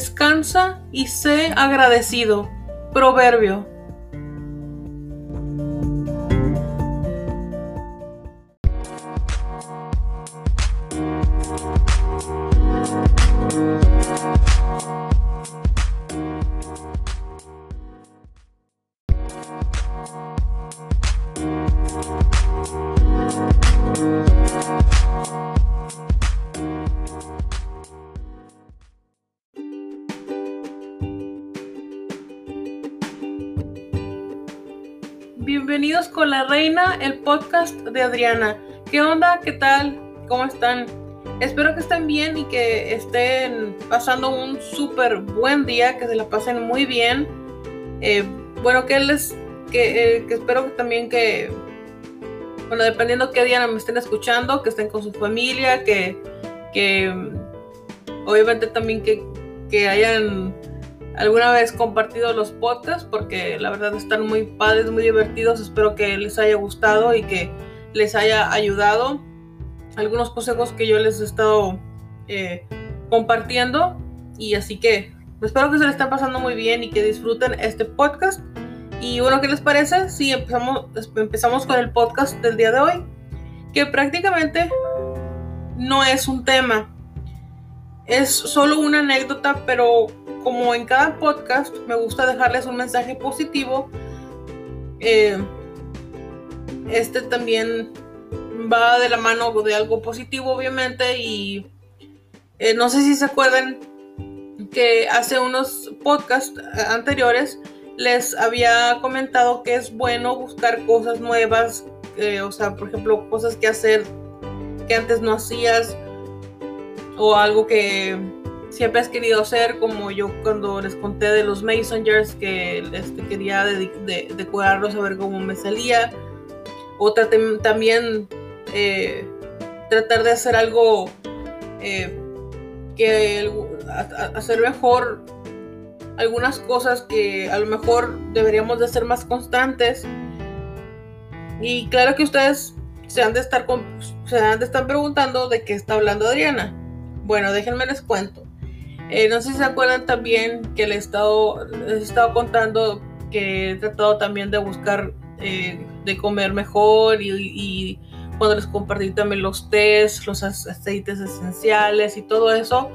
Descansa y sé agradecido. Proverbio. Reina, el podcast de Adriana. ¿Qué onda? ¿Qué tal? ¿Cómo están? Espero que estén bien y que estén pasando un súper buen día, que se la pasen muy bien. Eh, bueno, que les, que, eh, que espero también que, bueno, dependiendo qué día me estén escuchando, que estén con su familia, que, que obviamente también que, que hayan alguna vez compartido los podcasts porque la verdad están muy padres, muy divertidos. Espero que les haya gustado y que les haya ayudado. Algunos consejos que yo les he estado eh, compartiendo. Y así que espero que se les estén pasando muy bien y que disfruten este podcast. Y bueno, ¿qué les parece? Si empezamos, empezamos con el podcast del día de hoy, que prácticamente no es un tema, es solo una anécdota, pero como en cada podcast me gusta dejarles un mensaje positivo, eh, este también va de la mano de algo positivo, obviamente, y eh, no sé si se acuerdan que hace unos podcasts anteriores les había comentado que es bueno buscar cosas nuevas, eh, o sea, por ejemplo, cosas que hacer que antes no hacías, o algo que siempre has querido hacer, como yo cuando les conté de los Messengers, que este, quería decorarlos a ver cómo me salía. O también eh, tratar de hacer algo eh, que hacer mejor algunas cosas que a lo mejor deberíamos de ser más constantes. Y claro que ustedes se han de estar, se han de estar preguntando de qué está hablando Adriana. Bueno, déjenme les cuento. Eh, no sé si se acuerdan también que les he estado, les he estado contando que he tratado también de buscar eh, de comer mejor y, y, cuando les compartí también los tés, los aceites esenciales y todo eso.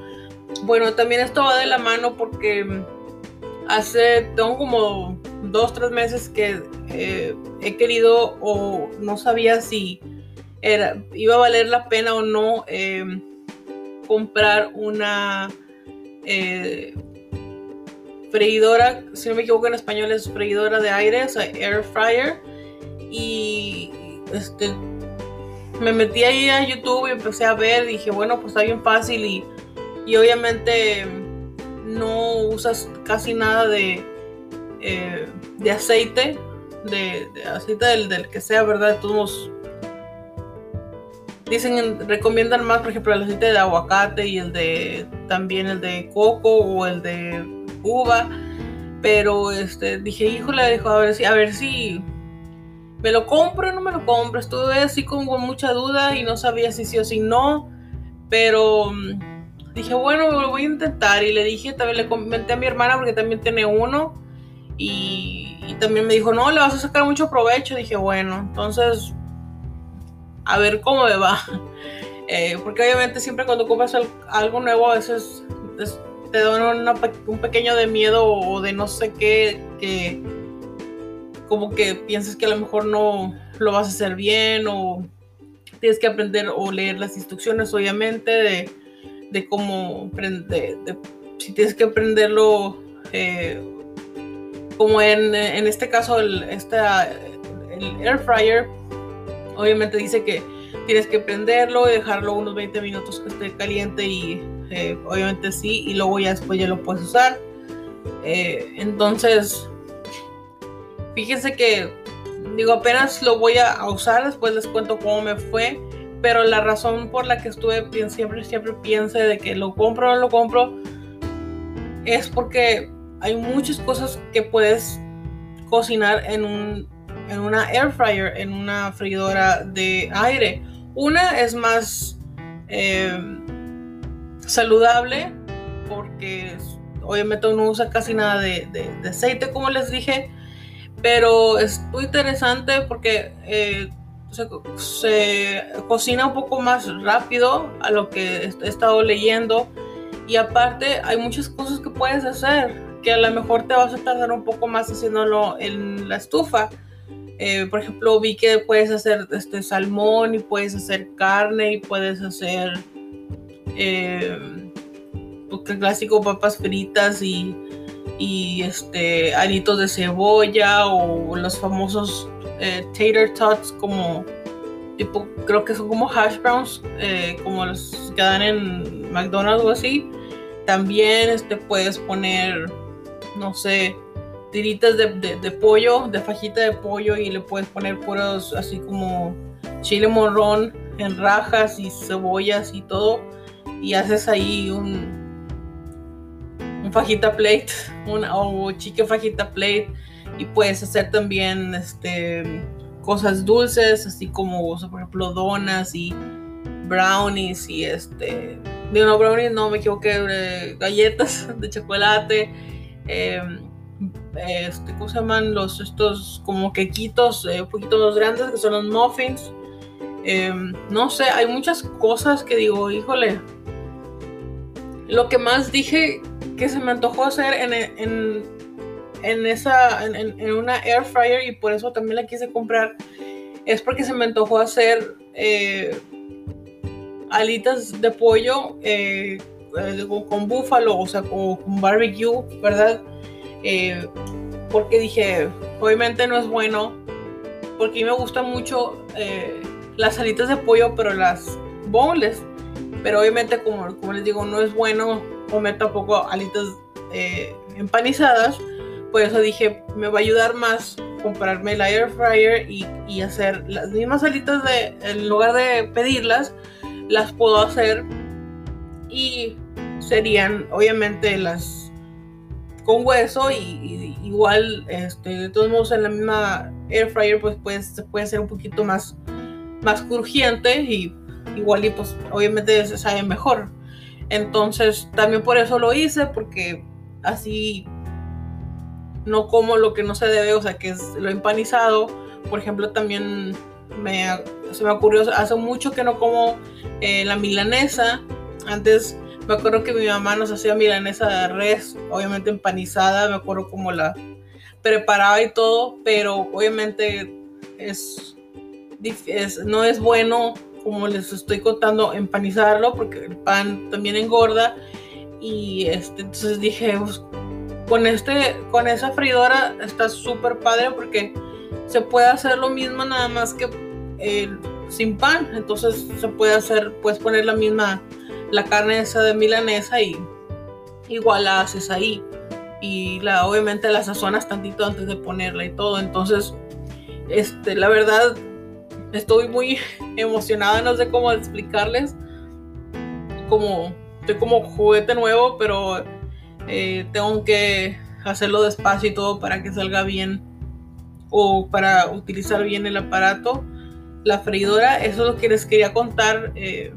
Bueno, también esto va de la mano porque hace, tengo como dos, tres meses que eh, he querido o no sabía si era, iba a valer la pena o no comprar una eh, freidora, si no me equivoco en español es freidora de aire, o sea, air fryer. Y este, me metí ahí a YouTube y empecé a ver, dije, bueno, pues está bien fácil y, y obviamente no usas casi nada de, eh, de aceite, de, aceite del, del, que sea, ¿verdad? De todos dicen, recomiendan más, por ejemplo, el aceite de aguacate y el de también el de coco o el de uva. Pero este dije, híjole, dijo, a ver si, a ver si me lo compro o no me lo compro. Estuve así con, mucha duda y no sabía si sí o si no. Pero mm, dije, bueno, lo voy a intentar. Y le dije, también le comenté a mi hermana porque también tiene uno. Y, y también me dijo, no, le vas a sacar mucho provecho. Dije, bueno, entonces a ver cómo me va. Eh, porque obviamente siempre cuando compras algo nuevo a veces te da un pequeño de miedo o de no sé qué, que como que piensas que a lo mejor no lo vas a hacer bien o tienes que aprender o leer las instrucciones obviamente de, cómo de, si tienes que aprenderlo eh, como en, en, este caso el, esta, el air fryer Obviamente dice que tienes que prenderlo y dejarlo unos 20 minutos que esté caliente y eh, obviamente sí, y luego ya después ya lo puedes usar. Eh, entonces, fíjense que digo, apenas lo voy a usar, después les cuento cómo me fue, pero la razón por la que estuve siempre, siempre piense de que lo compro o no lo compro es porque hay muchas cosas que puedes cocinar en un en una air fryer, en una freidora de aire. Una es más eh, saludable porque obviamente no usa casi nada de, aceite, como les dije, pero es muy interesante porque eh, se, cocina un poco más rápido a lo que he estado leyendo y aparte hay muchas cosas que puedes hacer que a lo mejor te vas a tardar un poco más haciéndolo en la estufa. Eh, por ejemplo, vi que puedes hacer este salmón y puedes hacer carne y puedes hacer eh, clásico papas fritas y, y este aritos de cebolla o los famosos eh, tater tots como tipo creo que son como hash browns eh, como los que dan en McDonald's o así. También este puedes poner no sé tiritas de, de, pollo de fajita de pollo y le puedes poner puros así como chile morrón en rajas y cebollas y todo y haces ahí un un fajita plate una, o chique fajita plate y puedes hacer también este cosas dulces así como por ejemplo donas y brownies y este no brownies no me equivoqué eh, galletas de chocolate em, este, ¿cómo se llaman? Los, estos como quequitos eh, un poquito grandes que son los muffins. Em, no sé, hay muchas cosas que digo, híjole. Lo que más dije que se me antojó hacer en, en, en esa, en, en, una air fryer y por eso también la quise comprar, es porque se me antojó hacer eh, alitas de pollo eh, con, búfalo, o sea, con, con barbecue, ¿verdad? Eh, porque dije, obviamente no es bueno, porque a mí me gustan mucho eh, las alitas de pollo, pero las boneless. Pero obviamente, como, les digo, no es bueno comer tampoco alitas eh, empanizadas. Por eso dije, me va a ayudar más comprarme la air fryer y, y, hacer las mismas alitas de, en lugar de pedirlas, las puedo hacer y serían obviamente las con hueso y, igual este, de todos modos en la misma air fryer pues, pues puede ser un poquito más, más crujiente y igual y pues obviamente se sabe mejor. Entonces también por eso lo hice porque así no como lo que no se debe, o sea que es lo empanizado. Por ejemplo también me, se me ocurrió hace mucho que no como eh, la milanesa. Antes me acuerdo que mi mamá nos hacía milanesa de res, obviamente empanizada, me acuerdo cómo la preparaba y todo, pero obviamente es, no es bueno, como les estoy contando, empanizarlo, porque el pan también engorda. Y este, entonces dije, pues, con, este, con esa freidora está súper padre porque se puede hacer lo mismo nada más que eh, sin pan. Entonces se puede hacer, puedes poner la misma la carne esa de milanesa y igual la haces ahí. Y la, obviamente la sazonas tantito antes de ponerla y todo. Entonces, este, la verdad, estoy muy emocionada, no sé cómo explicarles. Como, estoy como juguete nuevo, pero eh, tengo que hacerlo despacio y todo para que salga bien o para utilizar bien el aparato. La freidora, eso es lo que les quería contar. Eh,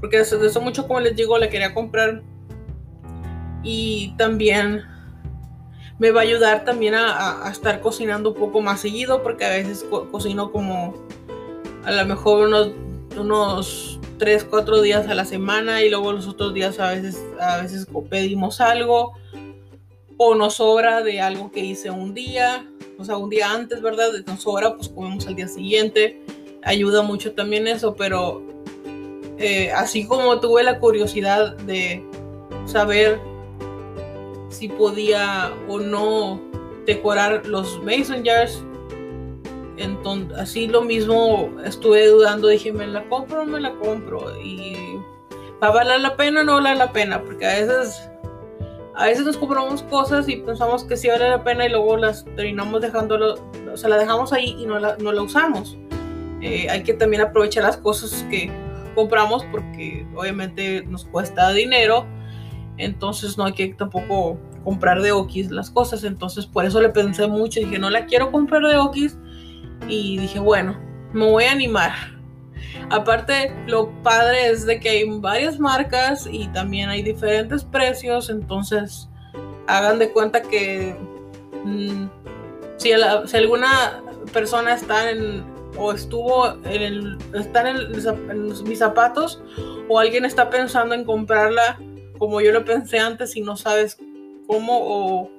porque de eso mucho, como les digo, le quería comprar. Y también me va a ayudar también a, estar cocinando un poco más seguido, porque a veces cocino como a lo mejor unos, unos 3, 4 días a la semana y luego los otros días a veces, a veces pedimos algo o nos sobra de algo que hice un día, o sea, un día antes, ¿verdad? Nos sobra, pues comemos al día siguiente. Ayuda mucho también eso, pero eh, así como tuve la curiosidad de saber si podía o no decorar los mason jars, entonces así lo mismo estuve dudando, dije, ¿me la compro o me la compro? Y ¿va a valer la pena o no vale la pena? Porque a veces, a veces nos compramos cosas y pensamos que sí vale la pena y luego las terminamos dejándolo, o sea, la dejamos ahí y no la, no la usamos. Eh, hay que también aprovechar las cosas que, compramos porque obviamente nos cuesta dinero. Entonces no hay que tampoco comprar de Okis las cosas. Entonces por eso le pensé mucho. Dije, no la quiero comprar de Okis. Y dije, bueno, me voy a animar Aparte, lo padre es de que hay varias marcas y también hay diferentes precios, entonces hagan de cuenta que mm, si, alguna persona está en o estuvo en el, está en, mis zapatos o alguien está pensando en comprarla como yo lo pensé antes y no sabes cómo o,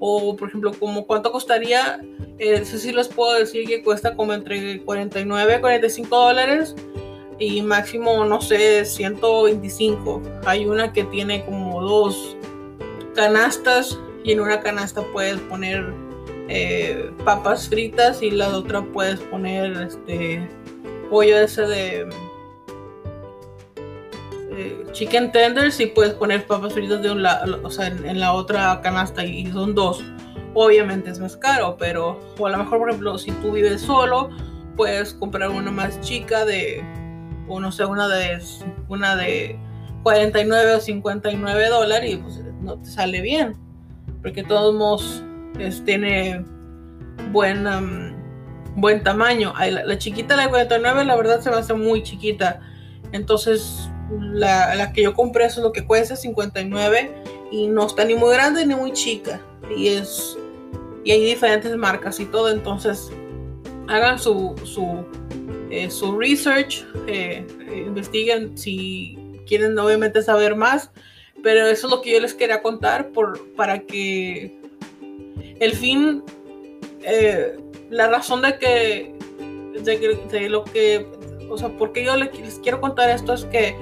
o por ejemplo como cuánto costaría eso sí les puedo decir que cuesta como entre 49 y 45 dólares y máximo, no sé, 125. Hay una que tiene como dos canastas y en una canasta puedes poner eh, papas fritas y la otra puedes poner este pollo ese de eh, chicken tenders y puedes poner papas fritas de un o sea, en, la otra canasta y son dos. Obviamente es más caro, pero o a lo mejor, por ejemplo, si tú vives solo, puedes comprar una más chica de o no sé, una de, una de 49 o 59 dólares y pues no te sale bien, porque todos tiene buen, buen tamaño. La, chiquita, la de 49, la verdad se me hace muy chiquita. Entonces, la, que yo compré eso es lo que cuesta, 59, y no está ni muy grande ni muy chica. Y es y hay diferentes marcas y todo, entonces hagan su, su eh, su research, eh, investiguen si quieren obviamente saber más, pero eso es lo que yo les quería contar por, para que el fin, eh, la razón de que, de, lo que, o sea, porque yo les, quiero contar esto es que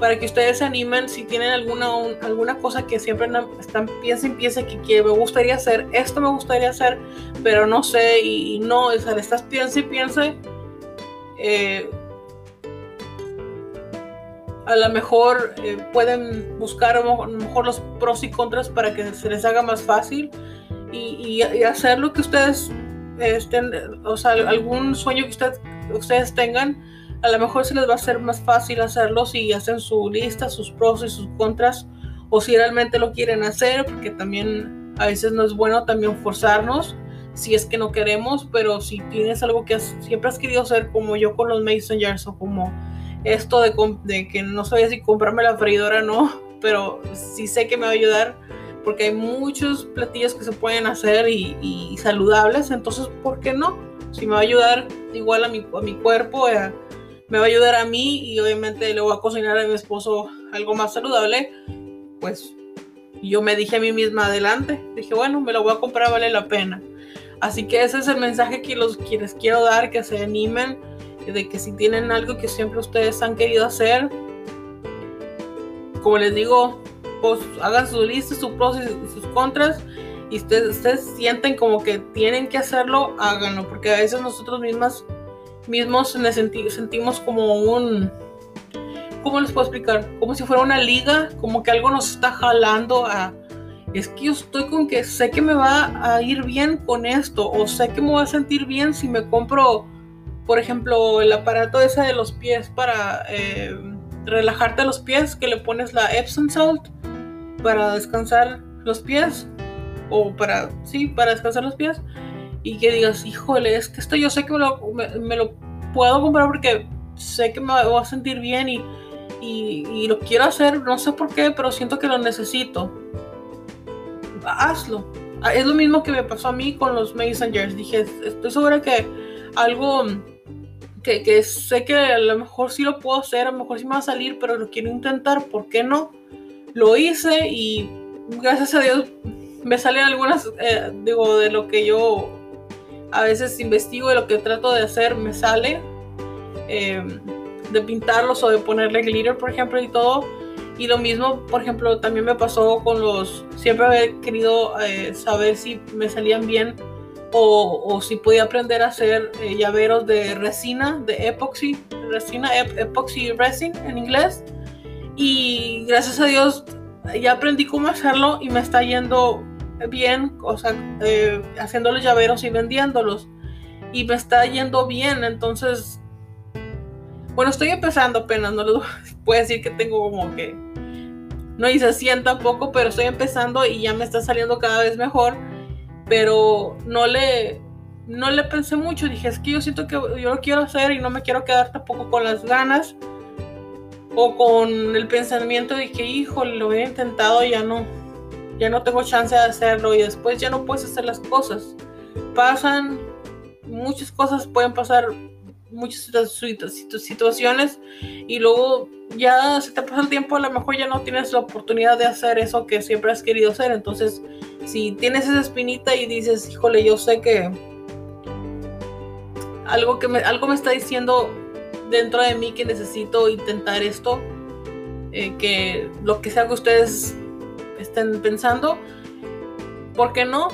para que ustedes se animen si tienen alguna, alguna cosa que siempre están piensen piensen que, que, me gustaría hacer esto me gustaría hacer pero no sé y, no o sea estás y piense eh, a lo mejor eh, pueden buscar a lo mejor los pros y contras para que se les haga más fácil y, hacer lo que ustedes estén, o sea, algún sueño que ustedes tengan, a lo mejor se les va a hacer más fácil hacerlo si hacen su lista, sus pros y sus contras, o si realmente lo quieren hacer, porque también a veces no es bueno también forzarnos si es que no queremos, pero si tienes algo que siempre has querido hacer, como yo con los Mason Jars, o como esto de, que no sabía si comprarme la freidora o no, pero sí sé que me va a ayudar porque hay muchos platillos que se pueden hacer y, saludables, entonces, ¿por qué no? Si me va a ayudar igual a mi, cuerpo, eh, me va a ayudar a mí y obviamente le voy a cocinar a mi esposo algo más saludable, pues yo me dije a mí misma adelante, dije, bueno, me lo voy a comprar, vale la pena. Así que ese es el mensaje que, los, les quiero dar, que se animen, de que si tienen algo que siempre ustedes han querido hacer, como les digo, pues hagan su lista, sus pros y sus contras, y ustedes, ustedes sienten como que tienen que hacerlo, háganlo, porque a veces nosotros mismas, mismos sentimos como un... ¿Cómo les puedo explicar? Como si fuera una liga, como que algo nos está jalando a, es que yo estoy con que sé que me va a ir bien con esto o sé que me voy a sentir bien si me compro, por ejemplo, el aparato ese de los pies para eh, relajarte los pies, que le pones la Epsom Salt para descansar los pies o para, sí, para descansar los pies y que digas, híjole, es que esto yo sé que me lo, puedo comprar porque sé que me voy a sentir bien y, y lo quiero hacer, no sé por qué, pero siento que lo necesito hazlo. Ah, es lo mismo que me pasó a mí con los Messengers. Dije, estoy segura que algo que, sé que a lo mejor sí lo puedo hacer, a lo mejor sí me va a salir, pero lo quiero intentar, ¿por qué no? Lo hice y gracias a Dios me salen algunas, eh, digo, de lo que yo a veces investigo, de lo que trato de hacer, me sale. Eh, de pintarlos o de ponerle glitter, por ejemplo, y todo y lo mismo, por ejemplo, también me pasó con los... Siempre he querido eh, saber si me salían bien o, si podía aprender a hacer llaveros de resina, de epoxy, resina, epoxy resin en inglés. Y gracias a Dios ya aprendí cómo hacerlo y me está yendo bien, o sea, eh, haciendo los llaveros y vendiéndolos. Y me está yendo bien, entonces bueno, estoy empezando apenas, no les puedo decir que tengo como que no hice 100 tampoco, pero estoy empezando y ya me está saliendo cada vez mejor. Pero no le, no le pensé mucho, dije, es que yo siento que yo lo quiero hacer y no me quiero quedar tampoco con las ganas o con el pensamiento de que, híjole, lo había intentado ya no, ya no tengo chance de hacerlo y después ya no puedes hacer las cosas. Pasan, muchas cosas pueden pasar, muchas situaciones y luego ya se te pasa el tiempo, a lo mejor ya no tienes la oportunidad de hacer eso que siempre has querido hacer. Entonces, si tienes esa espinita y dices, híjole, yo sé que algo que algo me está diciendo dentro de mí que necesito intentar esto, eh, que lo que sea que ustedes estén pensando, ¿por qué no?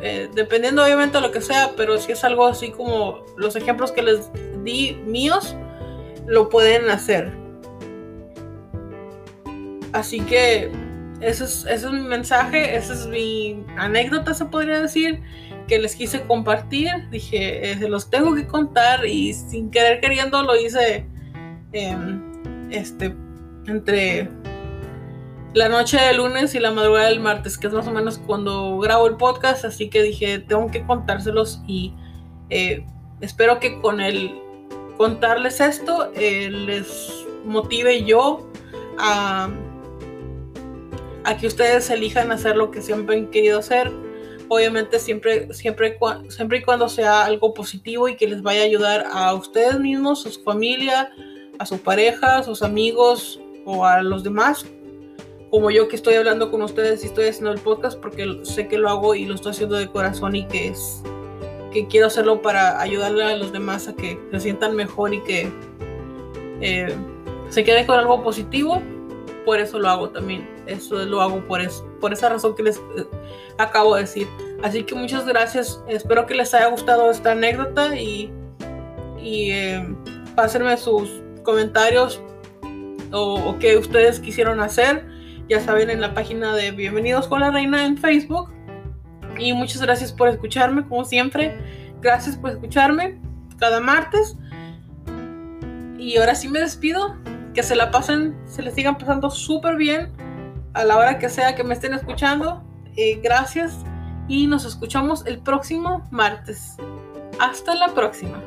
Eh, dependiendo obviamente de lo que sea, pero si es algo así como los ejemplos que les di míos, lo pueden hacer. Así que ese es, ese es mi mensaje, esa es mi anécdota, se podría decir que les quise compartir. Dije, eh, se los tengo que contar y sin querer queriendo lo hice em, este, entre la noche del lunes y la madrugada del martes, que es más o menos cuando grabo el podcast. Así que dije, tengo que contárselos y eh, espero que con el contarles esto eh, les motive yo a, a que ustedes elijan hacer lo que siempre han querido hacer obviamente siempre, siempre, siempre y cuando sea algo positivo y que les vaya a ayudar a ustedes mismos, a su familia, a su pareja, a sus amigos o a los demás. Como yo que estoy hablando con ustedes y estoy haciendo el podcast porque sé que lo hago y lo estoy haciendo de corazón y que es que quiero hacerlo para ayudarle a los demás a que se sientan mejor y que eh, se queden con algo positivo. Por eso lo hago también. Eso lo hago por eso, por esa razón que les eh, acabo de decir. Así que muchas gracias. Espero que les haya gustado esta anécdota y, y eh, sus comentarios o, que ustedes quisieron hacer. Ya saben, en la página de Bienvenidos con la Reina en Facebook. Y muchas gracias por escucharme, como siempre. Gracias por escucharme cada martes. Y ahora sí me despido. Que se la pasen, se les sigan pasando súper bien a la hora que sea que me estén escuchando. Eh, gracias y nos escuchamos el próximo martes. Hasta la próxima.